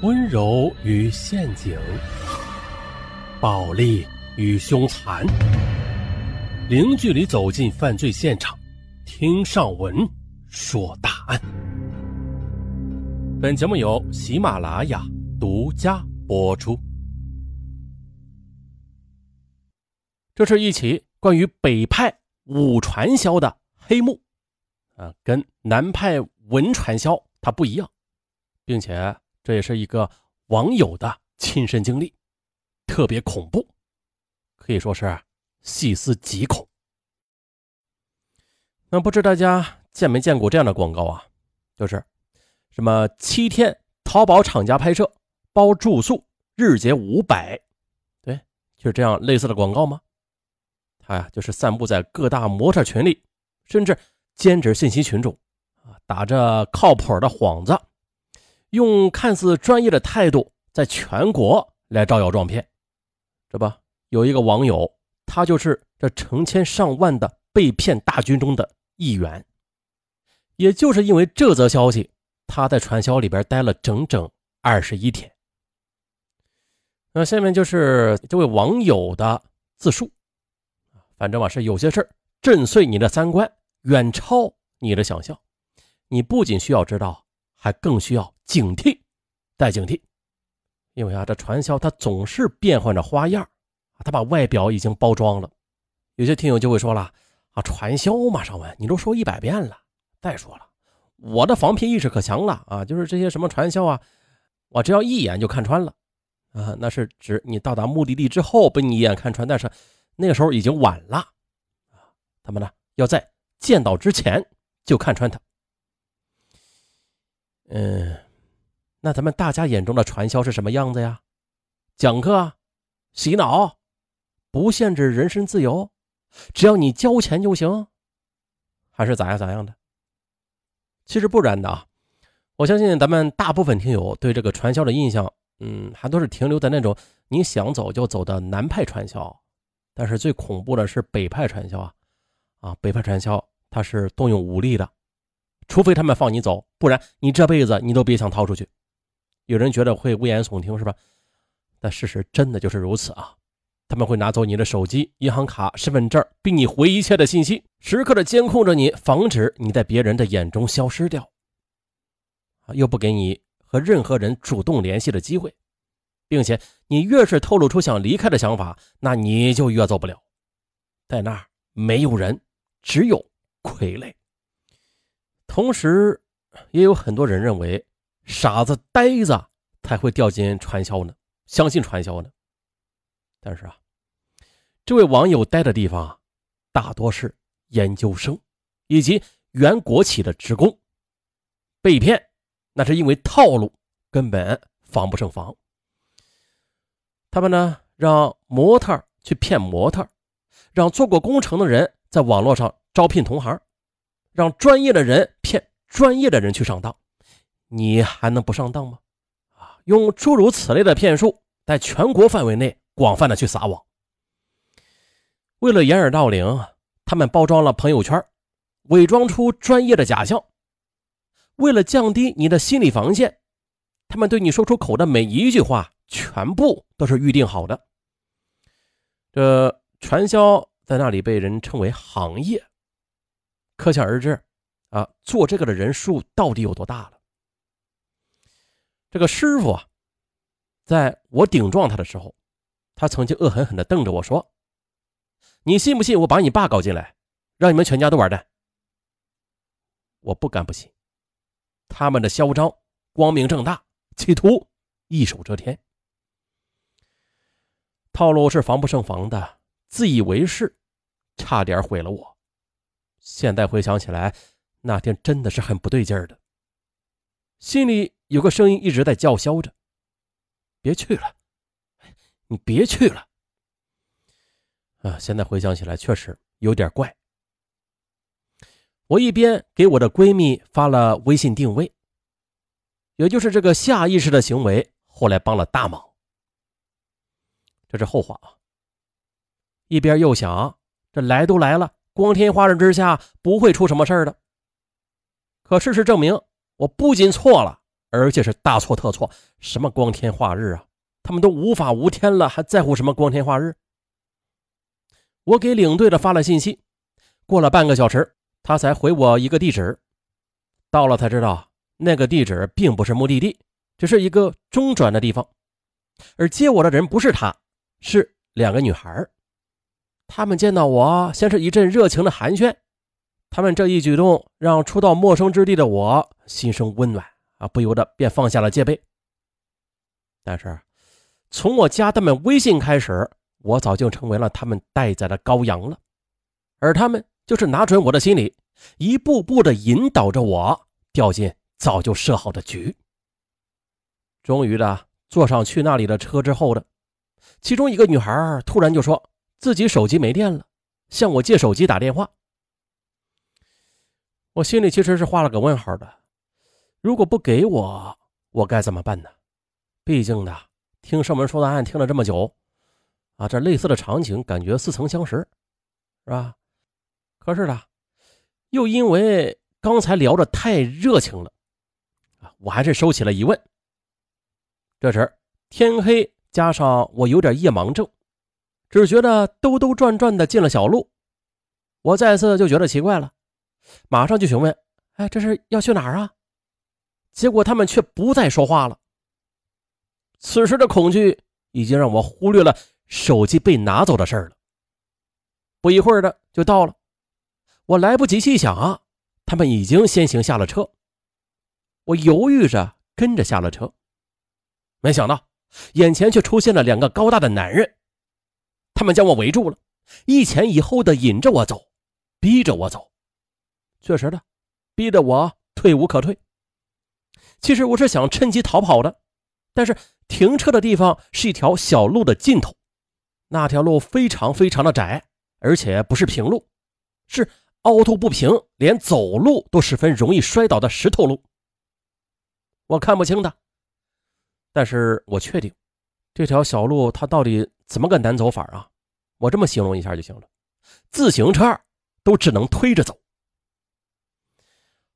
温柔与陷阱，暴力与凶残，零距离走进犯罪现场，听上文说大案。本节目由喜马拉雅独家播出。这是一起关于北派武传销的黑幕，啊，跟南派文传销它不一样，并且。这也是一个网友的亲身经历，特别恐怖，可以说是细思极恐。那不知大家见没见过这样的广告啊？就是什么七天淘宝厂家拍摄包住宿，日结五百，对，就是这样类似的广告吗？它呀，就是散布在各大模特群里，甚至兼职信息群中啊，打着靠谱的幌子。用看似专业的态度，在全国来招摇撞骗，这不有一个网友，他就是这成千上万的被骗大军中的一员。也就是因为这则消息，他在传销里边待了整整二十一天。那下面就是这位网友的自述，反正吧是有些事震碎你的三观，远超你的想象。你不仅需要知道，还更需要。警惕，再警惕，因为啊，这传销它总是变换着花样啊，他把外表已经包装了。有些听友就会说了啊，传销嘛，尚文，你都说一百遍了。再说了，我的防骗意识可强了啊，就是这些什么传销啊，我只要一眼就看穿了啊。那是指你到达目的地之后被你一眼看穿，但是那个时候已经晚了啊。他们呢，要在见到之前就看穿他。嗯。那咱们大家眼中的传销是什么样子呀？讲课、洗脑，不限制人身自由，只要你交钱就行，还是咋样咋样的？其实不然的啊！我相信咱们大部分听友对这个传销的印象，嗯，还都是停留在那种你想走就走的南派传销。但是最恐怖的是北派传销啊！啊，北派传销它是动用武力的，除非他们放你走，不然你这辈子你都别想逃出去。有人觉得会危言耸听是吧？但事实真的就是如此啊！他们会拿走你的手机、银行卡、身份证，逼你回一切的信息，时刻的监控着你，防止你在别人的眼中消失掉。又不给你和任何人主动联系的机会，并且你越是透露出想离开的想法，那你就越走不了。在那儿没有人，只有傀儡。同时，也有很多人认为。傻子呆子才会掉进传销呢，相信传销呢。但是啊，这位网友待的地方啊，大多是研究生以及原国企的职工，被骗那是因为套路根本防不胜防。他们呢，让模特去骗模特，让做过工程的人在网络上招聘同行，让专业的人骗专业的人去上当。你还能不上当吗？啊，用诸如此类的骗术，在全国范围内广泛的去撒网。为了掩耳盗铃，他们包装了朋友圈，伪装出专业的假象。为了降低你的心理防线，他们对你说出口的每一句话，全部都是预定好的。这传销在那里被人称为行业，可想而知，啊，做这个的人数到底有多大了。这个师傅啊，在我顶撞他的时候，他曾经恶狠狠地瞪着我说：“你信不信我把你爸搞进来，让你们全家都完蛋？”我不敢不信，他们的嚣张光明正大，企图一手遮天，套路是防不胜防的，自以为是，差点毁了我。现在回想起来，那天真的是很不对劲儿的，心里。有个声音一直在叫嚣着：“别去了，你别去了。”啊，现在回想起来确实有点怪。我一边给我的闺蜜发了微信定位，也就是这个下意识的行为，后来帮了大忙。这是后话啊。一边又想，这来都来了，光天化日之下不会出什么事儿的。可事实证明，我不仅错了。而且是大错特错。什么光天化日啊，他们都无法无天了，还在乎什么光天化日？我给领队的发了信息，过了半个小时，他才回我一个地址。到了才知道，那个地址并不是目的地，只是一个中转的地方。而接我的人不是他，是两个女孩。他们见到我，先是一阵热情的寒暄。他们这一举动让初到陌生之地的我心生温暖啊，不由得便放下了戒备。但是，从我加他们微信开始，我早就成为了他们待宰的羔羊了。而他们就是拿准我的心理，一步步的引导着我掉进早就设好的局。终于的坐上去那里的车之后的，其中一个女孩突然就说。自己手机没电了，向我借手机打电话。我心里其实是画了个问号的。如果不给我，我该怎么办呢？毕竟呢，听上门说的案听了这么久，啊，这类似的场景感觉似曾相识，是吧？可是呢，又因为刚才聊的太热情了，啊，我还是收起了疑问。这时天黑，加上我有点夜盲症。只觉得兜兜转转的进了小路，我再次就觉得奇怪了，马上就询问：“哎，这是要去哪儿啊？”结果他们却不再说话了。此时的恐惧已经让我忽略了手机被拿走的事儿了。不一会儿的就到了，我来不及细想啊，他们已经先行下了车。我犹豫着跟着下了车，没想到眼前却出现了两个高大的男人。他们将我围住了，一前一后的引着我走，逼着我走。确实的，逼得我退无可退。其实我是想趁机逃跑的，但是停车的地方是一条小路的尽头，那条路非常非常的窄，而且不是平路，是凹凸不平，连走路都十分容易摔倒的石头路。我看不清的，但是我确定。这条小路它到底怎么个难走法啊？我这么形容一下就行了，自行车都只能推着走。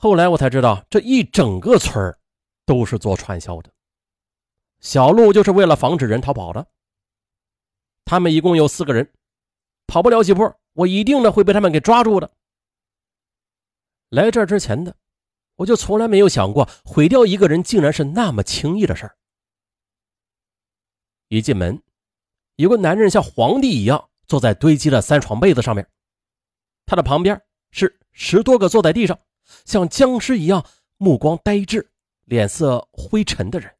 后来我才知道，这一整个村都是做传销的，小路就是为了防止人逃跑的。他们一共有四个人，跑不了几步，我一定的会被他们给抓住的。来这之前的，我就从来没有想过毁掉一个人竟然是那么轻易的事儿。一进门，有个男人像皇帝一样坐在堆积的三床被子上面，他的旁边是十多个坐在地上像僵尸一样目光呆滞、脸色灰沉的人。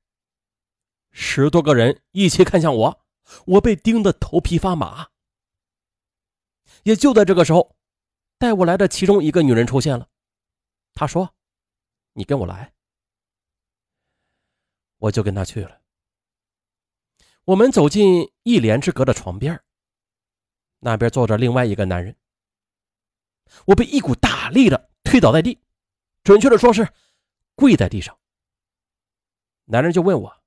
十多个人一起看向我，我被盯得头皮发麻。也就在这个时候，带我来的其中一个女人出现了，她说：“你跟我来。”我就跟她去了。我们走进一帘之隔的床边，那边坐着另外一个男人。我被一股大力的推倒在地，准确的说是跪在地上。男人就问我：“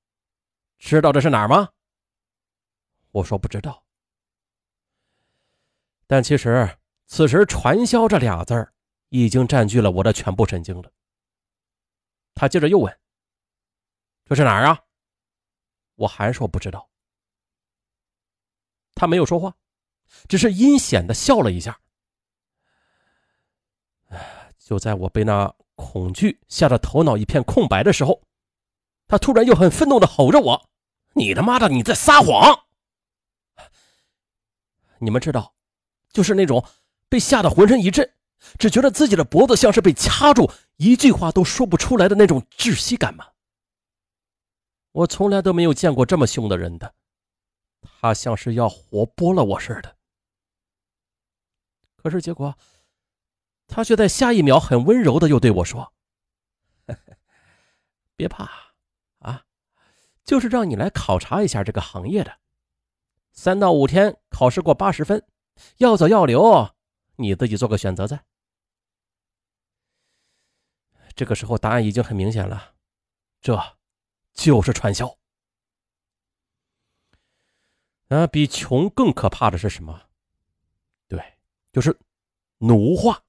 知道这是哪儿吗？”我说：“不知道。”但其实此时“传销”这俩字儿已经占据了我的全部神经了。他接着又问：“这是哪儿啊？”我还说不知道。他没有说话，只是阴险的笑了一下。就在我被那恐惧吓得头脑一片空白的时候，他突然又很愤怒的吼着我：“你他妈的你在撒谎！”你们知道，就是那种被吓得浑身一震，只觉得自己的脖子像是被掐住，一句话都说不出来的那种窒息感吗？我从来都没有见过这么凶的人的。他像是要活剥了我似的，可是结果，他却在下一秒很温柔的又对我说：“ 别怕啊，就是让你来考察一下这个行业的，三到五天考试过八十分，要走要留，你自己做个选择在。”这个时候答案已经很明显了，这就是传销。啊，比穷更可怕的是什么？对，就是奴化。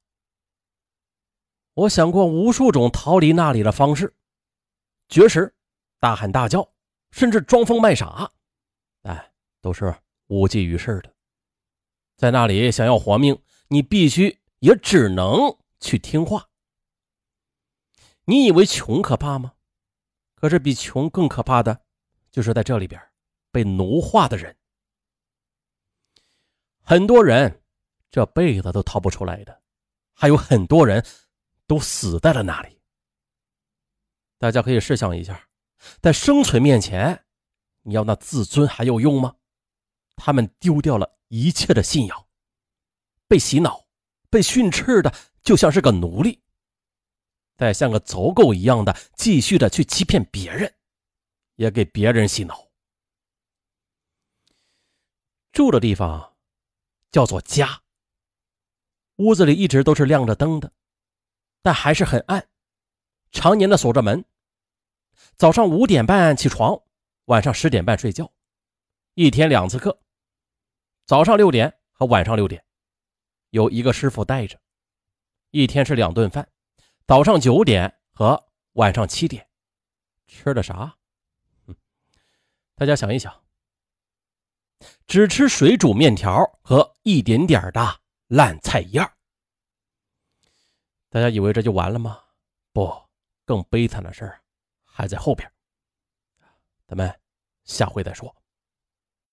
我想过无数种逃离那里的方式，绝食、大喊大叫，甚至装疯卖傻，但都是无济于事的。在那里想要活命，你必须也只能去听话。你以为穷可怕吗？可是比穷更可怕的，就是在这里边被奴化的人。很多人这辈子都逃不出来的，还有很多人都死在了那里。大家可以试想一下，在生存面前，你要那自尊还有用吗？他们丢掉了一切的信仰，被洗脑，被训斥的就像是个奴隶。在像个走狗一样的继续的去欺骗别人，也给别人洗脑。住的地方叫做家，屋子里一直都是亮着灯的，但还是很暗，常年的锁着门。早上五点半起床，晚上十点半睡觉，一天两次课，早上六点和晚上六点，有一个师傅带着，一天是两顿饭。早上九点和晚上七点，吃的啥？大家想一想，只吃水煮面条和一点点的烂菜叶大家以为这就完了吗？不，更悲惨的事还在后边。咱们下回再说。